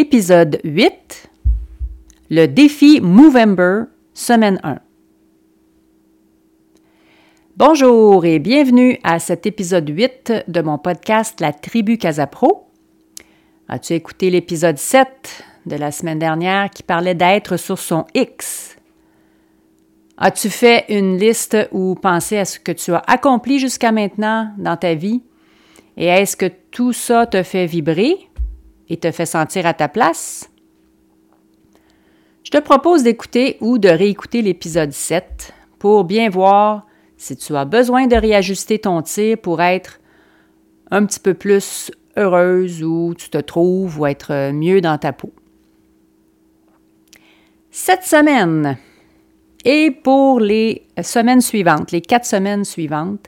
Épisode 8. Le défi Movember, semaine 1. Bonjour et bienvenue à cet épisode 8 de mon podcast La Tribu Casapro. As-tu écouté l'épisode 7 de la semaine dernière qui parlait d'être sur son X? As-tu fait une liste ou pensé à ce que tu as accompli jusqu'à maintenant dans ta vie? Et est-ce que tout ça te fait vibrer? Et te fait sentir à ta place? Je te propose d'écouter ou de réécouter l'épisode 7 pour bien voir si tu as besoin de réajuster ton tir pour être un petit peu plus heureuse où tu te trouves ou être mieux dans ta peau. Cette semaine et pour les semaines suivantes, les quatre semaines suivantes,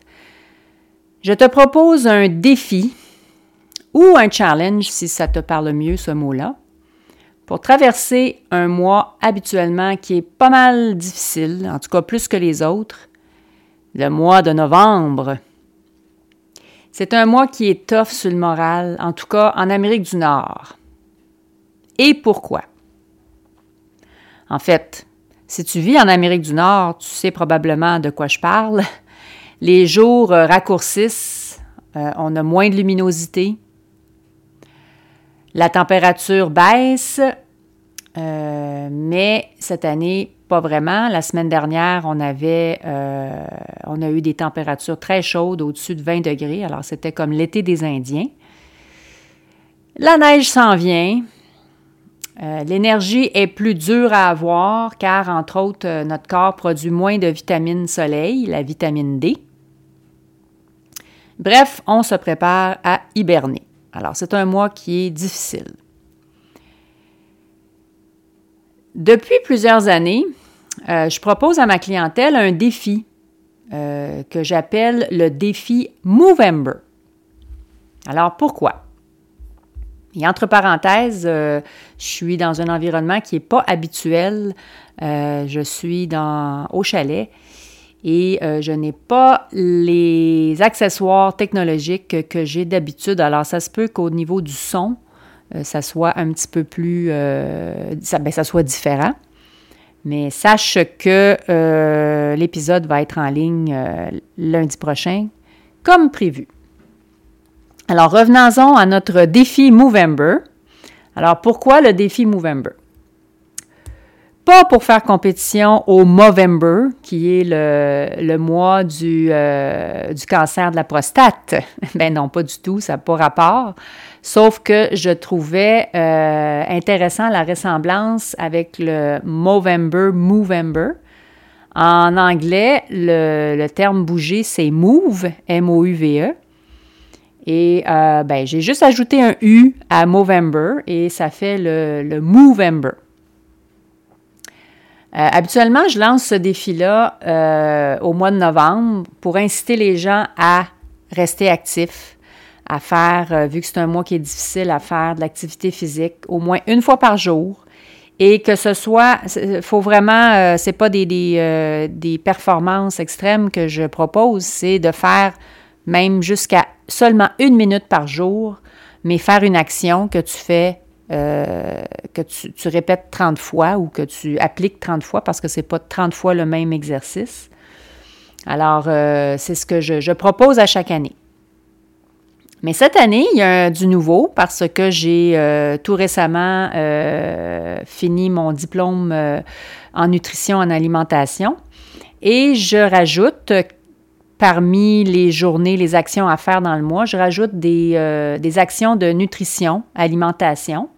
je te propose un défi ou un challenge, si ça te parle mieux ce mot-là, pour traverser un mois habituellement qui est pas mal difficile, en tout cas plus que les autres, le mois de novembre. C'est un mois qui est tough sur le moral, en tout cas en Amérique du Nord. Et pourquoi? En fait, si tu vis en Amérique du Nord, tu sais probablement de quoi je parle. Les jours raccourcissent, euh, on a moins de luminosité, la température baisse, euh, mais cette année, pas vraiment. La semaine dernière, on avait, euh, on a eu des températures très chaudes, au-dessus de 20 degrés. Alors, c'était comme l'été des Indiens. La neige s'en vient. Euh, l'énergie est plus dure à avoir car, entre autres, notre corps produit moins de vitamine soleil, la vitamine D. Bref, on se prépare à hiberner. Alors, c'est un mois qui est difficile. Depuis plusieurs années, euh, je propose à ma clientèle un défi euh, que j'appelle le défi Movember. Alors pourquoi? Et entre parenthèses, euh, je suis dans un environnement qui n'est pas habituel. je suis dans, au chalet et je n'ai pas les accessoires technologiques que j'ai d'habitude. Alors ça se peut qu'au niveau du son, ça soit un petit peu plus, ça, ben, ça soit différent. Mais sache que euh, l'épisode va être en ligne euh, lundi prochain, comme prévu. Alors, revenons-en à notre défi Movember. Alors, pourquoi le défi Movember? Pas pour faire compétition au Movember, qui est le, mois du, euh, du, cancer de la prostate. ben non, pas du tout, ça n'a pas rapport. Sauf que je trouvais euh, intéressant la ressemblance avec le Movember, Movember. En anglais, le, terme bouger, c'est move, M-O-U-V-E. Et euh, ben, j'ai juste ajouté un U à Movember et ça fait le, le Movember. Euh, habituellement, je lance ce défi-là au mois de novembre pour inciter les gens à rester actifs, à faire, euh, vu que c'est un mois qui est difficile, à faire de l'activité physique au moins une fois par jour. Et que ce soit, faut vraiment, euh, c'est pas des, des, euh, des, performances extrêmes que je propose, c'est de faire même jusqu'à seulement une minute par jour, mais faire une action que tu fais, que tu, répètes 30 fois ou que tu appliques 30 fois parce que c'est pas 30 fois le même exercice. Alors, c'est ce que je, propose à chaque année. Mais cette année, il y a du nouveau parce que j'ai euh, tout récemment euh, fini mon diplôme euh, en nutrition en alimentation et je rajoute parmi les journées, les actions à faire dans le mois, je rajoute des, des actions de nutrition, alimentation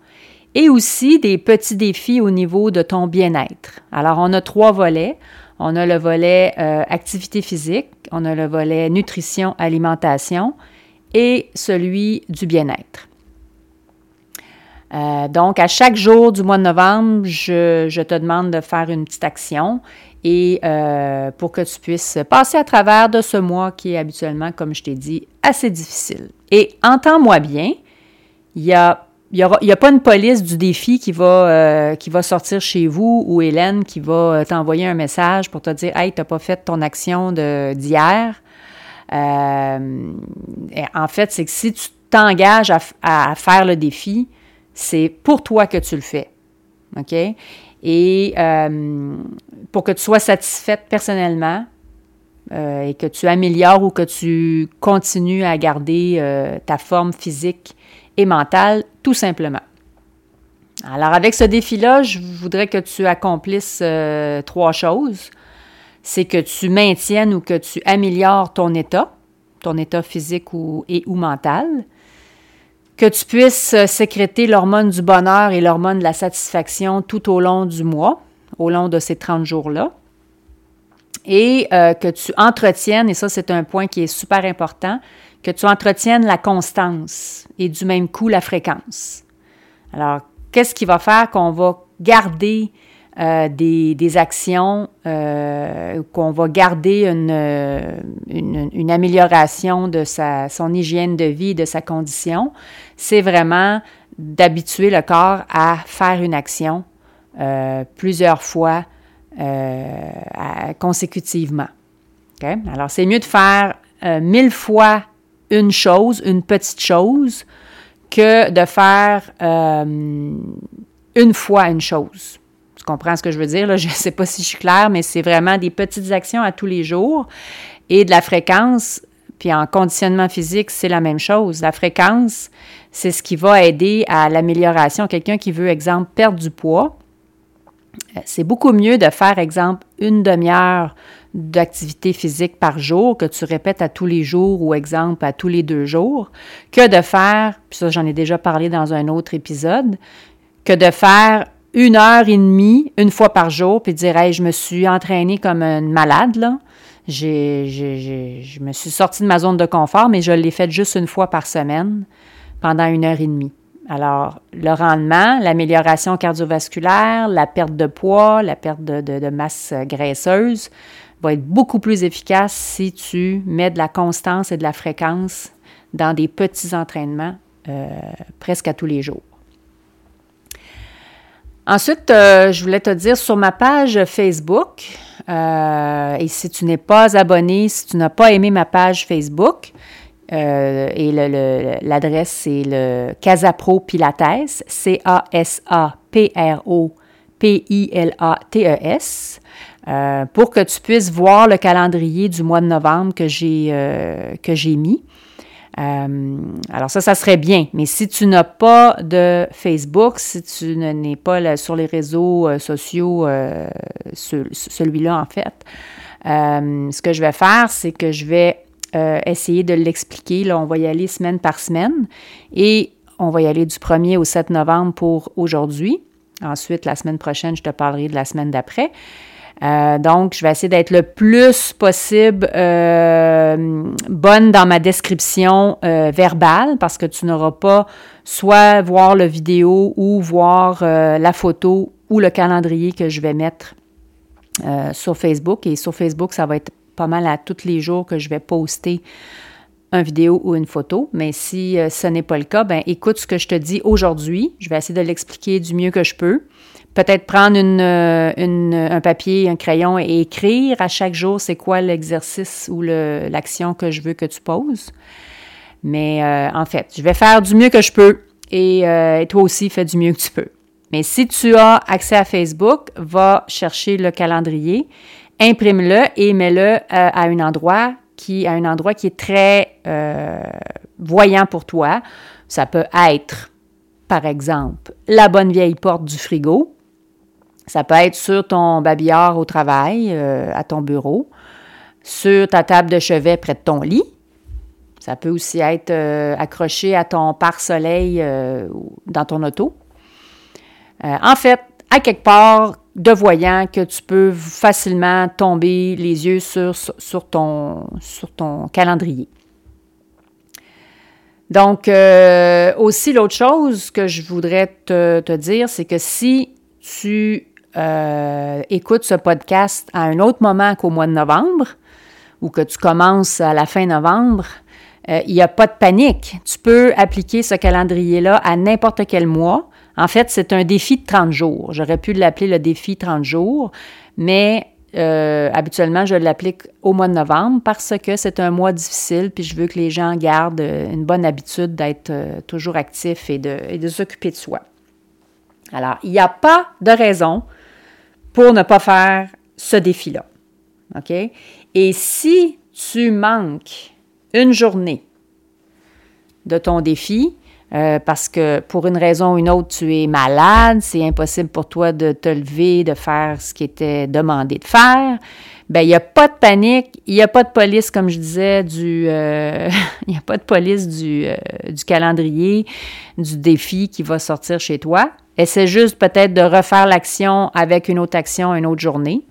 et aussi des petits défis au niveau de ton bien-être. Alors, on a trois volets. On a le volet activité physique, on a le volet nutrition, alimentation et celui du bien-être. Euh, donc, à chaque jour du mois de novembre, je, te demande de faire une petite action et euh, pour que tu puisses passer à travers de ce mois qui est habituellement, comme je t'ai dit, assez difficile. Et entends-moi bien, il n'y a, y a pas une police du défi qui va, euh, qui va sortir chez vous ou Hélène qui va t'envoyer un message pour te dire Hey, tu n'as pas fait ton action d'hier. en fait, c'est que si tu t'engages à, faire le défi, c'est pour toi que tu le fais. OK? Et euh, pour que tu sois satisfaite personnellement euh, et que tu améliores ou que tu continues à garder euh, ta forme physique et mentale, tout simplement. Alors, avec ce défi-là, je voudrais que tu accomplisses trois choses. C'est que tu maintiennes ou que tu améliores ton état, ton état physique ou mental que tu puisses euh, sécréter l'hormone du bonheur et l'hormone de la satisfaction tout au long du mois, au long de ces 30 jours-là. Et euh, que tu entretiennes, et ça c'est un point qui est super important, que tu entretiennes la constance et du même coup la fréquence. Alors, qu'est-ce qui va faire qu'on va garder euh, des, actions, euh, qu'on va garder une, amélioration de son hygiène de vie, de sa condition, c'est vraiment d'habituer le corps à faire une action plusieurs fois consécutivement. Alors, c'est mieux de faire mille fois une chose, une petite chose, que de faire une fois une chose. Tu comprends ce que je veux dire? Là? Je ne sais pas si je suis claire, mais c'est vraiment des petites actions à tous les jours et de la fréquence. Puis en conditionnement physique, c'est la même chose. La fréquence, c'est ce qui va aider à l'amélioration. Quelqu'un qui veut, exemple, perdre du poids, euh, c'est beaucoup mieux de faire, exemple, une demi-heure d'activité physique par jour que tu répètes à tous les jours ou, exemple, à tous les deux jours, que de faire, puis ça j'en ai déjà parlé dans un autre épisode, que de faire une heure et demie, une fois par jour, puis dire Hey, je me suis entraînée comme une malade, là. J'ai, je me suis sortie de ma zone de confort, mais je l'ai fait juste une fois par semaine pendant une heure et demie. Alors, le rendement, l'amélioration cardiovasculaire, la perte de poids, la perte de, masse graisseuse va être beaucoup plus efficace si tu mets de la constance et de la fréquence dans des petits entraînements euh, presque à tous les jours. Ensuite, euh, je voulais te dire sur ma page Facebook, euh, et si tu n'es pas abonné, si tu n'as pas aimé ma page Facebook, euh, et l'adresse c'est le Casapro Pilates, C-A-S-A-P-R-O-P-I-L-A-T-E-S, pour que tu puisses voir le calendrier du mois de novembre que j'ai mis. Euh, alors ça, ça serait bien. Mais si tu n'as pas de Facebook, si tu n'es pas sur les réseaux euh, sociaux, euh, celui-là en fait, ce que je vais faire, c'est que je vais essayer de l'expliquer. Là, on va y aller semaine par semaine et on va y aller du 1er au 7 novembre pour aujourd'hui. Ensuite, la semaine prochaine, je te parlerai de la semaine d'après. Euh, donc, je vais essayer d'être le plus possible euh, bonne dans ma description euh, verbale parce que tu n'auras pas soit voir le vidéo ou voir la photo ou le calendrier que je vais mettre sur Facebook. Et sur Facebook, ça va être pas mal à tous les jours que je vais poster une vidéo ou une photo. Mais si ce n'est pas le cas, ben écoute ce que je te dis aujourd'hui. Je vais essayer de l'expliquer du mieux que je peux peut-être prendre euh, un papier, un crayon et écrire à chaque jour c'est quoi l'exercice ou l'action que je veux que tu poses. Mais euh, en fait, je vais faire du mieux que je peux et, euh, toi aussi fais du mieux que tu peux. Mais si tu as accès à Facebook, va chercher le calendrier, imprime-le et mets-le à un endroit qui à un endroit qui est très voyant pour toi. Ça peut être par exemple, la bonne vieille porte du frigo, ça peut être sur ton babillard au travail, euh, à ton bureau, sur ta table de chevet près de ton lit. Ça peut aussi être euh, accroché à ton pare-soleil euh, dans ton auto. en fait, à quelque part de voyant que tu peux facilement tomber les yeux sur, ton calendrier. Donc, euh, aussi, l'autre chose que je voudrais te, dire, c'est que si tu euh, écoutes ce podcast à un autre moment qu'au mois de novembre, ou que tu commences à la fin novembre, euh, il n'y a pas de panique. Tu peux appliquer ce calendrier-là à n'importe quel mois. En fait, c'est un défi de 30 jours. J'aurais pu l'appeler le défi 30 jours, mais euh, habituellement, je l'applique au mois de novembre parce que c'est un mois difficile, puis je veux que les gens gardent euh, une bonne habitude d'être euh, toujours actifs et de, et de s'occuper de soi. Alors, il n'y a pas de raison pour ne pas faire ce défi-là. OK? Et si tu manques une journée de ton défi, euh, parce que pour une raison ou une autre, tu es malade, c'est impossible pour toi de te lever, de faire ce qui était demandé de faire, ben il n'y a pas de panique, il n'y a pas de police, comme je disais, du euh, police du, euh, du calendrier, du défi qui va sortir chez toi. Essaie juste peut-être de refaire l'action avec une autre action une autre journée,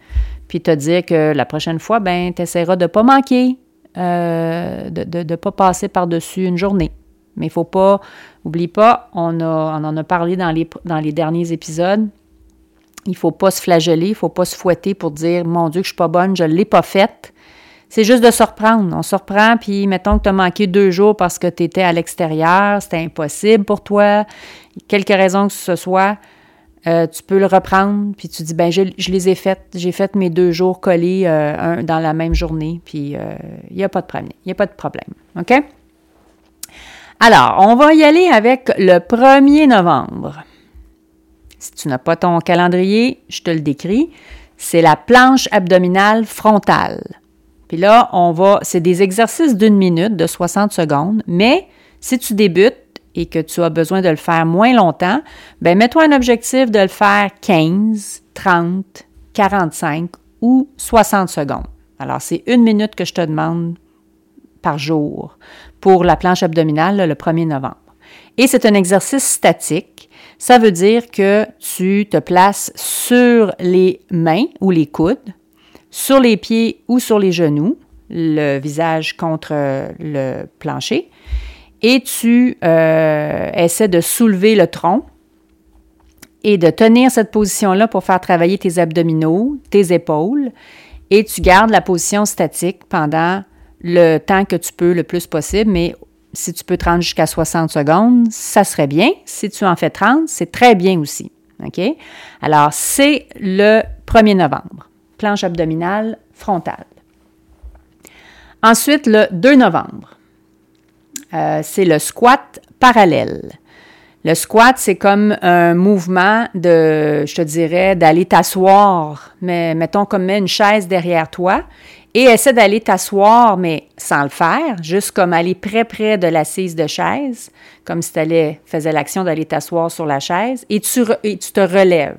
puis te dire que la prochaine fois, ben tu essaieras de ne pas manquer, de ne pas passer par-dessus une journée. Mais il ne faut pas, oublie pas, on, a, on en a parlé dans les, dans les derniers épisodes. Il ne faut pas se flageller, il ne faut pas se fouetter pour dire Mon Dieu, que je ne suis pas bonne, je ne l'ai pas faite. C'est juste de se reprendre. On se reprend, puis mettons que tu as manqué deux jours parce que tu étais à l'extérieur, c'était impossible pour toi, quelque raison que ce soit, euh, tu peux le reprendre, puis tu dis, ben je, les ai faites, j'ai fait mes deux jours collés euh, dans la même journée, puis il euh, n'y a pas de problème. Il n'y a pas de problème. OK? Alors, on va y aller avec le 1er novembre. Si tu n'as pas ton calendrier, je te le décris. C'est la planche abdominale frontale. Puis là, on va, c'est des exercices d'une minute, de 60 secondes, mais si tu débutes et que tu as besoin de le faire moins longtemps, ben mets-toi un objectif de le faire 15, 30, 45 ou 60 secondes. Alors, c'est une minute que je te demande par jour pour la planche abdominale le 1er novembre. Et c'est un exercice statique. Ça veut dire que tu te places sur les mains ou les coudes, sur les pieds ou sur les genoux, le visage contre le plancher, et tu euh, essaies de soulever le tronc et de tenir cette position-là pour faire travailler tes abdominaux, tes épaules, et tu gardes la position statique pendant le temps que tu peux le plus possible, mais si tu peux te rendre jusqu'à 60 secondes, ça serait bien. Si tu en fais 30, c'est très bien aussi. OK? Alors, c'est le 1er novembre. Planche abdominale frontale. Ensuite, le 2 novembre, euh, c'est le squat parallèle. Le squat, c'est comme un mouvement de, je te dirais, d'aller t'asseoir, mais mettons comme une chaise derrière toi et essaie d'aller t'asseoir, mais sans le faire, juste comme aller près près de l'assise de chaise, comme si tu faisais l'action d'aller t'asseoir sur la chaise, et tu, tu te relèves.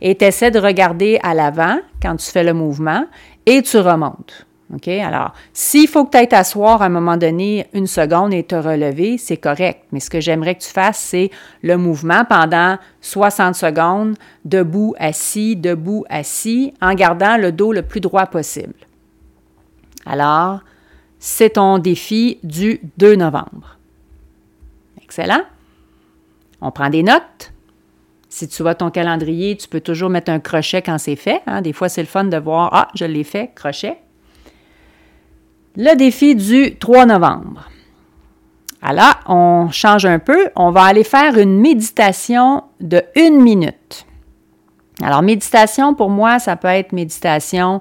Et tu essaies de regarder à l'avant quand tu fais le mouvement, et tu remontes. OK? Alors, s'il faut que tu ailles t'asseoir à un moment donné une seconde et te relever, c'est correct. Mais ce que j'aimerais que tu fasses, c'est le mouvement pendant 60 secondes, debout, assis, debout, assis, en gardant le dos le plus droit possible. Alors, c'est ton défi du 2 novembre. Excellent. On prend des notes. Si tu vois ton calendrier, tu peux toujours mettre un crochet quand c'est fait. Hein. Des fois, c'est le fun de voir, ah, je l'ai fait, crochet. Le défi du 3 novembre. Alors, on change un peu. On va aller faire une méditation de une minute. Alors, méditation, pour moi, ça peut être méditation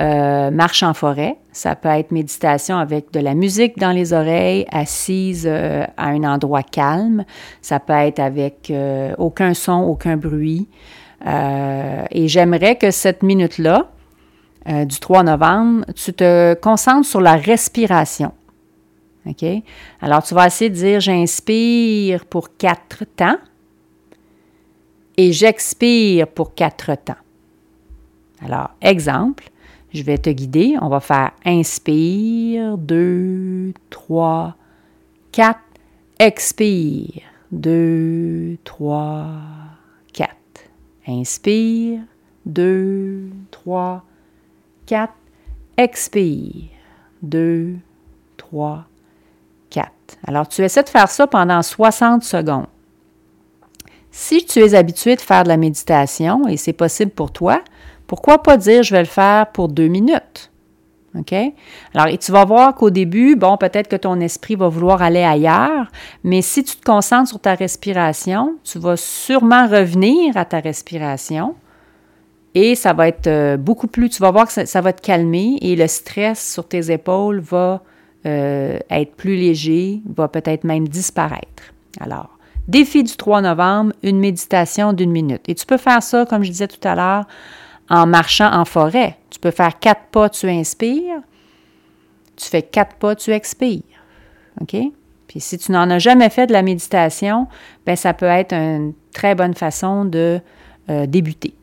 euh, marche en forêt, ça peut être méditation avec de la musique dans les oreilles, assise euh, à un endroit calme, ça peut être avec euh, aucun son, aucun bruit. et j'aimerais que cette minute-là, du 3 novembre, tu te concentres sur la respiration. OK? Alors, tu vas essayer de dire j'inspire pour quatre temps et j'expire pour quatre temps. Alors, exemple, je vais te guider. On va faire inspire, 2, 3, 4. Expire, 2, 3, 4. Inspire, 2, 3, 4. Expire, 2, 3, 4. Alors, tu essaies de faire ça pendant 60 secondes. Si tu es habitué de faire de la méditation et c'est possible pour toi, pourquoi pas dire je vais le faire pour deux minutes? OK? Alors, et tu vas voir qu'au début, bon, peut-être que ton esprit va vouloir aller ailleurs, mais si tu te concentres sur ta respiration, tu vas sûrement revenir à ta respiration et ça va être euh, beaucoup plus, tu vas voir que ça, va te calmer et le stress sur tes épaules va euh, être plus léger, va peut-être même disparaître. Alors, défi du 3 novembre, une méditation d'une minute. Et tu peux faire ça, comme je disais tout à l'heure, en marchant en forêt. Tu peux faire quatre pas, tu inspires. Tu fais quatre pas, tu expires. OK? Puis si tu n'en as jamais fait de la méditation, bien, ça peut être une très bonne façon de euh, débuter.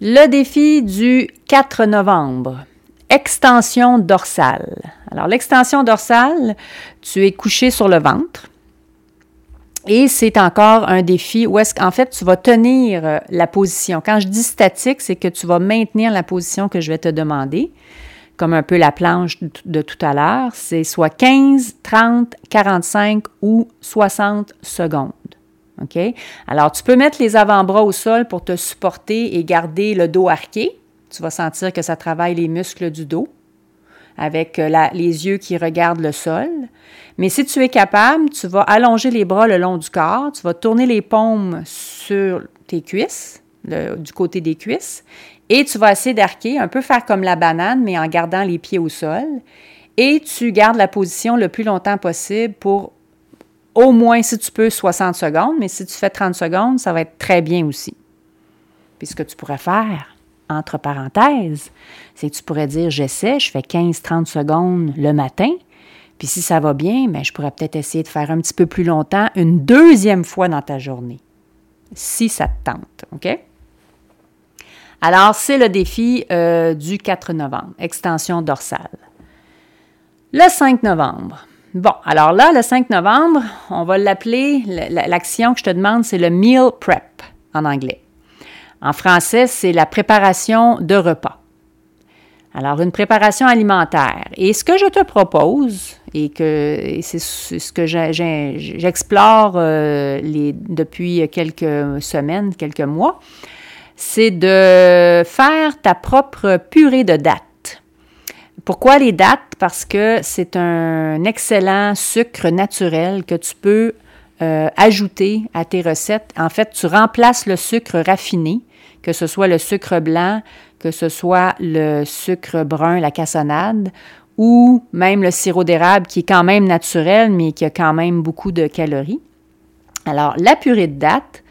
Le défi du 4 novembre, extension dorsale. Alors, l'extension dorsale, tu es couché sur le ventre. Et c'est encore un défi où est-ce qu'en fait tu vas tenir euh, la position. Quand je dis statique, c'est que tu vas maintenir la position que je vais te demander, comme un peu la planche de tout à l'heure. C'est soit 15, 30, 45 ou 60 secondes. OK? Alors, tu peux mettre les avant-bras au sol pour te supporter et garder le dos arqué. Tu vas sentir que ça travaille les muscles du dos avec euh, les yeux qui regardent le sol. Mais si tu es capable, tu vas allonger les bras le long du corps, tu vas tourner les paumes sur tes cuisses, du côté des cuisses, et tu vas essayer d'arquer, un peu faire comme la banane, mais en gardant les pieds au sol. Et tu gardes la position le plus longtemps possible pour au moins, si tu peux, 60 secondes, mais si tu fais 30 secondes, ça va être très bien aussi. Puis ce que tu pourrais faire, entre parenthèses, c'est que tu pourrais dire j'essaie, je fais 15-30 secondes le matin, puis si ça va bien, bien, je pourrais peut-être essayer de faire un petit peu plus longtemps une deuxième fois dans ta journée, si ça te tente, OK? Alors, c'est le défi euh, du 4 novembre, extension dorsale. Le 5 novembre. Bon, alors là, le 5 novembre, on va l'appeler, l'action que je te demande, c'est le meal prep en anglais. En français, c'est la préparation de repas. Alors, une préparation alimentaire. Et ce que je te propose, et que c'est ce que j'explore euh, depuis quelques semaines, quelques mois, c'est de faire ta propre purée de dattes. Pourquoi les dattes? Parce que c'est un excellent sucre naturel que tu peux euh, ajouter à tes recettes. En fait, tu remplaces le sucre raffiné que ce soit le sucre blanc, que ce soit le sucre brun, la cassonade, ou même le sirop d'érable qui est quand même naturel, mais qui a quand même beaucoup de calories. Alors, la purée de date,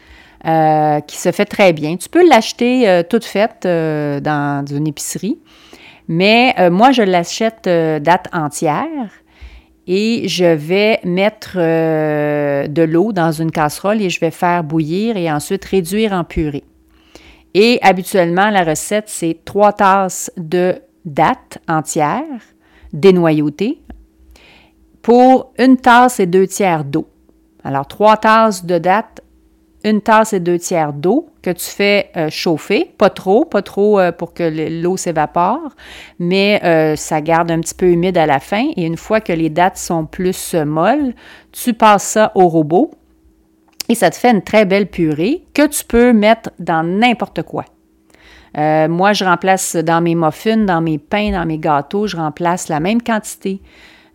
euh, qui se fait très bien. Tu peux l'acheter euh, toute faite euh, dans une épicerie, mais moi, je l'achète date entière et je vais mettre de l'eau dans une casserole et je vais faire bouillir et ensuite réduire en purée. Et habituellement, la recette, c'est trois tasses de dattes entières dénoyautées pour une tasse et deux tiers d'eau. Alors, trois tasses de dattes, une tasse et deux tiers d'eau que tu fais euh, chauffer, pas trop, pas trop euh, pour que l'eau s'évapore, mais euh, ça garde un petit peu humide à la fin. Et une fois que les dattes sont plus molles, tu passes ça au robot et ça te fait une très belle purée que tu peux mettre dans n'importe quoi. Euh, moi, je remplace dans mes muffins, dans mes pains, dans mes gâteaux, je remplace la même quantité.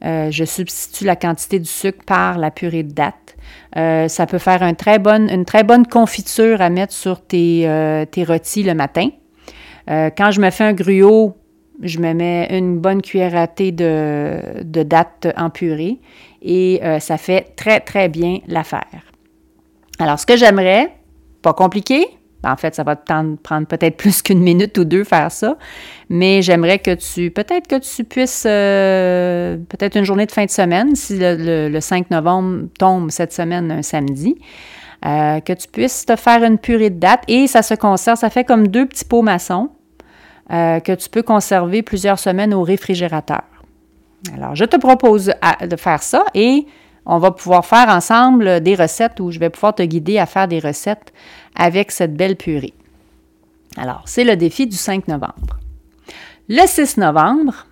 Euh, je substitue la quantité du sucre par la purée de date. Euh, ça peut faire une très bonne confiture à mettre sur tes, tes rôtis le matin. quand je me fais un gruau, je me mets une bonne cuillère à thé de, de date en purée et ça fait très, très bien l'affaire. Alors, ce que j'aimerais, pas compliqué, en fait, ça va te prendre peut-être plus qu'une minute ou deux faire ça, mais j'aimerais que tu, peut-être que tu puisses, euh, peut-être une journée de fin de semaine, si le, 5 novembre tombe cette semaine un samedi, euh, que tu puisses te faire une purée de date et ça se conserve, ça fait comme deux petits pots maçons euh, que tu peux conserver plusieurs semaines au réfrigérateur. Alors, je te propose de faire ça et on va pouvoir faire ensemble des recettes où je vais pouvoir te guider à faire des recettes avec cette belle purée. Alors, c'est le défi du 5 novembre. Le 6 novembre,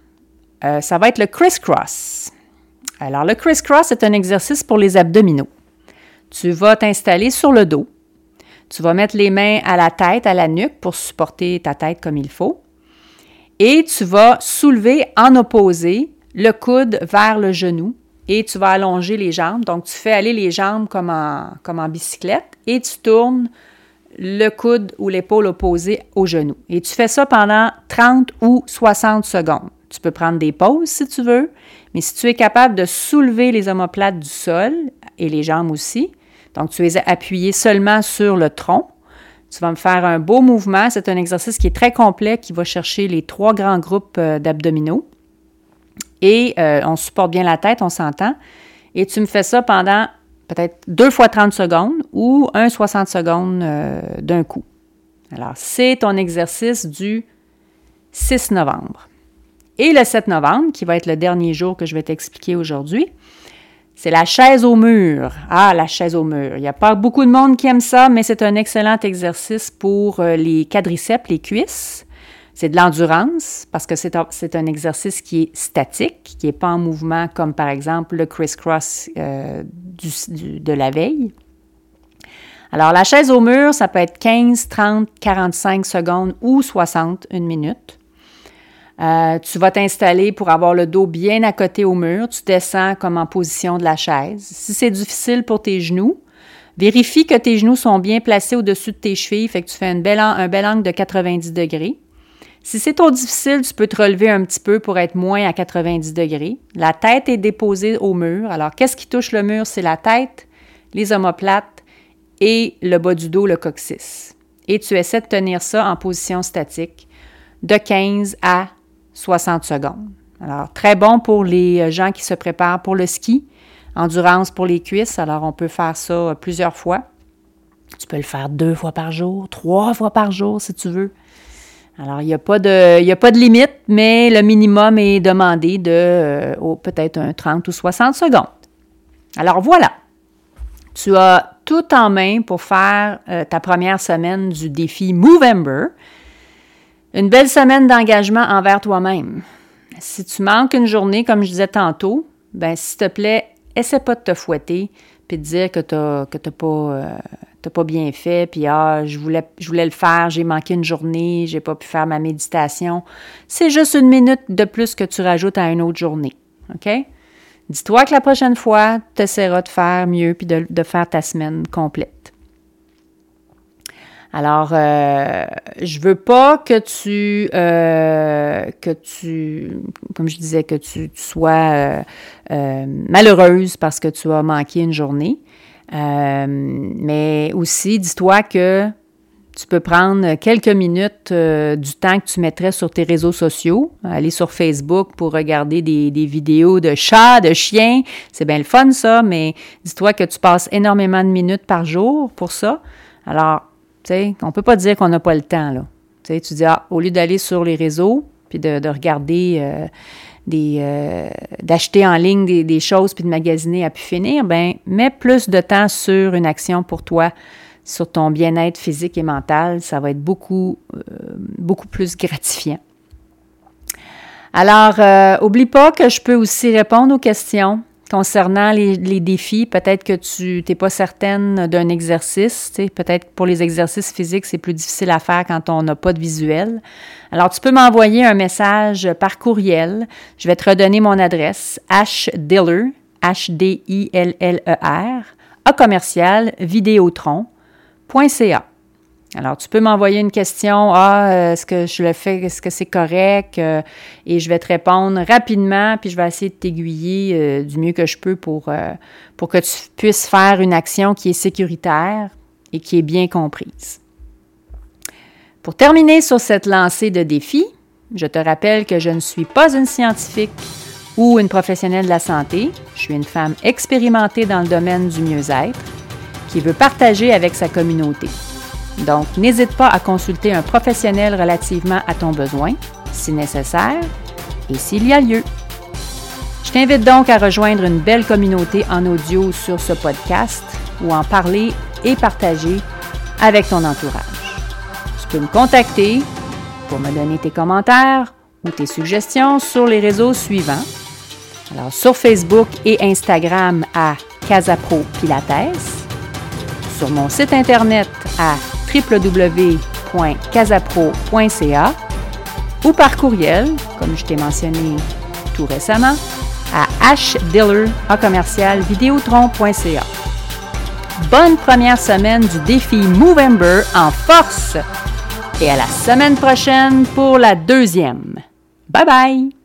euh, ça va être le crisscross. Alors, le criss-cross est un exercice pour les abdominaux. Tu vas t'installer sur le dos. Tu vas mettre les mains à la tête, à la nuque pour supporter ta tête comme il faut. Et tu vas soulever en opposé le coude vers le genou et tu vas allonger les jambes. Donc, tu fais aller les jambes comme en, comme en bicyclette et tu tournes le coude ou l'épaule opposée au genou. Et tu fais ça pendant 30 ou 60 secondes. Tu peux prendre des pauses si tu veux, mais si tu es capable de soulever les omoplates du sol et les jambes aussi, donc tu es appuyé seulement sur le tronc, tu vas me faire un beau mouvement. C'est un exercice qui est très complet, qui va chercher les trois grands groupes euh, d'abdominaux. Et euh, on supporte bien la tête, on s'entend. Et tu me fais ça pendant peut-être deux fois 30 secondes ou un 60 secondes euh, d'un coup. Alors, c'est ton exercice du 6 novembre. Et le 7 novembre, qui va être le dernier jour que je vais t'expliquer aujourd'hui, c'est la chaise au mur. Ah, la chaise au mur. Il n'y a pas beaucoup de monde qui aime ça, mais c'est un excellent exercice pour euh, les quadriceps, les cuisses. C'est de l'endurance parce que c'est un, exercice qui est statique, qui n'est pas en mouvement comme par exemple le criss-cross euh, de la veille. Alors la chaise au mur, ça peut être 15, 30, 45 secondes ou 60, une minute. Euh, tu vas t'installer pour avoir le dos bien à côté au mur. Tu descends comme en position de la chaise. Si c'est difficile pour tes genoux, vérifie que tes genoux sont bien placés au-dessus de tes chevilles, fait que tu fais un bel angle de 90 degrés. Si c'est trop difficile, tu peux te relever un petit peu pour être moins à 90 degrés. La tête est déposée au mur. Alors, qu'est-ce qui touche le mur? C'est la tête, les omoplates et le bas du dos, le coccyx. Et tu essaies de tenir ça en position statique de 15 à 60 secondes. Alors, très bon pour les gens qui se préparent pour le ski. Endurance pour les cuisses. Alors, on peut faire ça plusieurs fois. Tu peux le faire deux fois par jour, trois fois par jour si tu veux. Alors, il n'y a, pas de, a pas de limite, mais le minimum est demandé de euh, peut-être un 30 ou 60 secondes. Alors voilà, tu as tout en main pour faire euh, ta première semaine du défi Movember. Une belle semaine d'engagement envers toi-même. Si tu manques une journée, comme je disais tantôt, ben s'il te plaît, essaie pas de te fouetter puis de dire que tu n'as pas, euh, pas bien fait, puis ah, je voulais, je voulais le faire, j'ai manqué une journée, j'ai pas pu faire ma méditation. C'est juste une minute de plus que tu rajoutes à une autre journée. OK? Dis-toi que la prochaine fois, tu essaieras de faire mieux puis de, faire ta semaine complète. Alors, euh, je veux pas que tu, euh, que tu, comme je disais, que tu, sois euh, malheureuse parce que tu as manqué une journée. Mais aussi, dis-toi que tu peux prendre quelques minutes du temps que tu mettrais sur tes réseaux sociaux, aller sur Facebook pour regarder des, vidéos de chats, de chiens. C'est bien le fun, ça, mais dis-toi que tu passes énormément de minutes par jour pour ça. Alors, on ne peut pas dire qu'on n'a pas le temps. Là. tu dis, ah, au lieu d'aller sur les réseaux, puis de, regarder, euh, euh, d'acheter en ligne des, choses, puis de magasiner à pu finir, ben mets plus de temps sur une action pour toi, sur ton bien-être physique et mental. Ça va être beaucoup, euh, beaucoup plus gratifiant. Alors, oublie pas que je peux aussi répondre aux questions concernant les, défis, peut-être que tu n'es pas certaine d'un exercice. Peut-être pour les exercices physiques, c'est plus difficile à faire quand on n'a pas de visuel. Alors, tu peux m'envoyer un message par courriel. Je vais te redonner mon adresse hdiller, H-D-I-L-L-E-R, a commercial, vidéotron.ca. Alors, tu peux m'envoyer une question, ah, euh, est-ce que je le fais, est-ce que c'est correct? Euh, et je vais te répondre rapidement, puis je vais essayer de t'aiguiller euh, du mieux que je peux pour, pour que tu puisses faire une action qui est sécuritaire et qui est bien comprise. Pour terminer sur cette lancée de défis, je te rappelle que je ne suis pas une scientifique ou une professionnelle de la santé. Je suis une femme expérimentée dans le domaine du mieux-être qui veut partager avec sa communauté. Donc, n'hésite pas à consulter un professionnel relativement à ton besoin, si nécessaire, et s'il y a lieu. Je t'invite donc à rejoindre une belle communauté en audio sur ce podcast ou en parler et partager avec ton entourage. Tu peux me contacter pour me donner tes commentaires ou tes suggestions sur les réseaux suivants Alors, sur Facebook et Instagram à Casapro Pilates, sur mon site internet à www.casapro.ca ou par courriel, comme je t'ai mentionné tout récemment, à hdiller commercial. Bonne première semaine du défi Movember en force et à la semaine prochaine pour la deuxième. Bye bye!